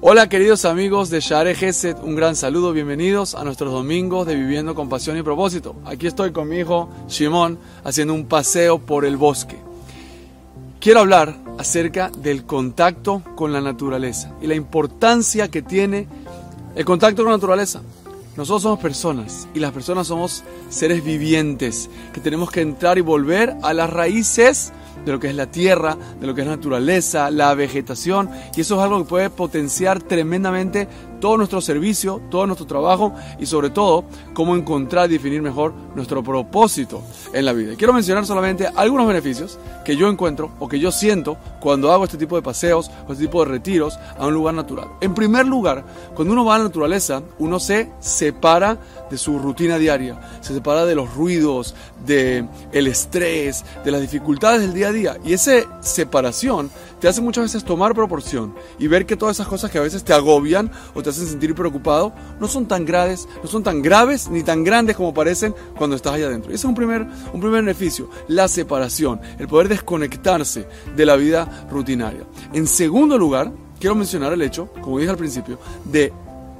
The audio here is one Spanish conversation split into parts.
Hola queridos amigos de Share Geset, un gran saludo, bienvenidos a nuestros domingos de Viviendo con Pasión y Propósito. Aquí estoy con mi hijo Shimon haciendo un paseo por el bosque. Quiero hablar acerca del contacto con la naturaleza y la importancia que tiene el contacto con la naturaleza. Nosotros somos personas y las personas somos seres vivientes que tenemos que entrar y volver a las raíces de lo que es la tierra, de lo que es la naturaleza, la vegetación, y eso es algo que puede potenciar tremendamente todo nuestro servicio, todo nuestro trabajo y sobre todo cómo encontrar y definir mejor nuestro propósito en la vida. quiero mencionar solamente algunos beneficios que yo encuentro o que yo siento cuando hago este tipo de paseos o este tipo de retiros a un lugar natural. En primer lugar, cuando uno va a la naturaleza, uno se separa de su rutina diaria, se separa de los ruidos, de el estrés, de las dificultades del día día y esa separación te hace muchas veces tomar proporción y ver que todas esas cosas que a veces te agobian o te hacen sentir preocupado no son tan graves, no son tan graves ni tan grandes como parecen cuando estás allá adentro. ese es un primer, un primer beneficio, la separación, el poder desconectarse de la vida rutinaria. En segundo lugar, quiero mencionar el hecho, como dije al principio, de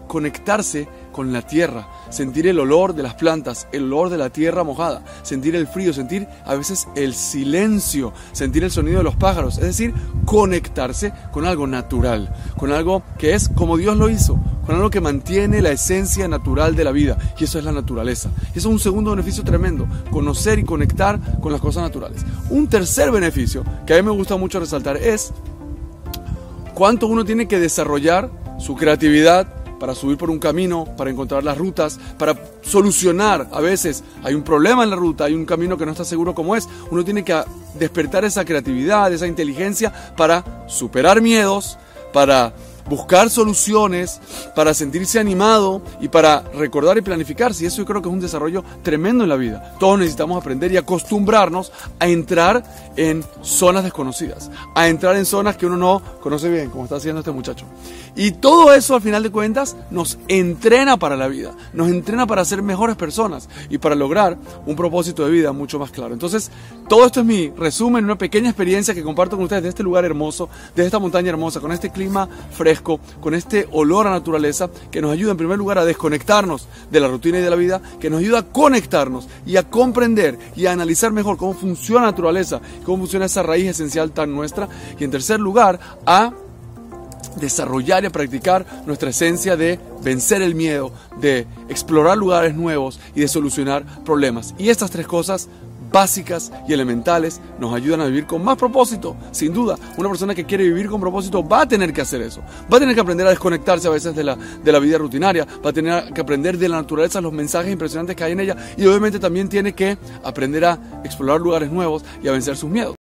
conectarse con la tierra, sentir el olor de las plantas, el olor de la tierra mojada, sentir el frío, sentir a veces el silencio, sentir el sonido de los pájaros, es decir, conectarse con algo natural, con algo que es como Dios lo hizo, con algo que mantiene la esencia natural de la vida, y eso es la naturaleza. Y eso es un segundo beneficio tremendo, conocer y conectar con las cosas naturales. Un tercer beneficio que a mí me gusta mucho resaltar es cuánto uno tiene que desarrollar su creatividad, para subir por un camino, para encontrar las rutas, para solucionar. A veces hay un problema en la ruta, hay un camino que no está seguro cómo es. Uno tiene que despertar esa creatividad, esa inteligencia para superar miedos, para buscar soluciones, para sentirse animado y para recordar y planificarse. Y eso yo creo que es un desarrollo tremendo en la vida. Todos necesitamos aprender y acostumbrarnos a entrar en zonas desconocidas, a entrar en zonas que uno no conoce bien, como está haciendo este muchacho. Y todo eso, al final de cuentas, nos entrena para la vida, nos entrena para ser mejores personas y para lograr un propósito de vida mucho más claro. Entonces, todo esto es mi resumen, una pequeña experiencia que comparto con ustedes de este lugar hermoso, de esta montaña hermosa, con este clima fresco, con este olor a naturaleza que nos ayuda en primer lugar a desconectarnos de la rutina y de la vida, que nos ayuda a conectarnos y a comprender y a analizar mejor cómo funciona la naturaleza, cómo funciona esa raíz esencial tan nuestra, y en tercer lugar, a desarrollar y practicar nuestra esencia de vencer el miedo, de explorar lugares nuevos y de solucionar problemas. Y estas tres cosas básicas y elementales nos ayudan a vivir con más propósito. Sin duda, una persona que quiere vivir con propósito va a tener que hacer eso. Va a tener que aprender a desconectarse a veces de la, de la vida rutinaria, va a tener que aprender de la naturaleza los mensajes impresionantes que hay en ella y obviamente también tiene que aprender a explorar lugares nuevos y a vencer sus miedos.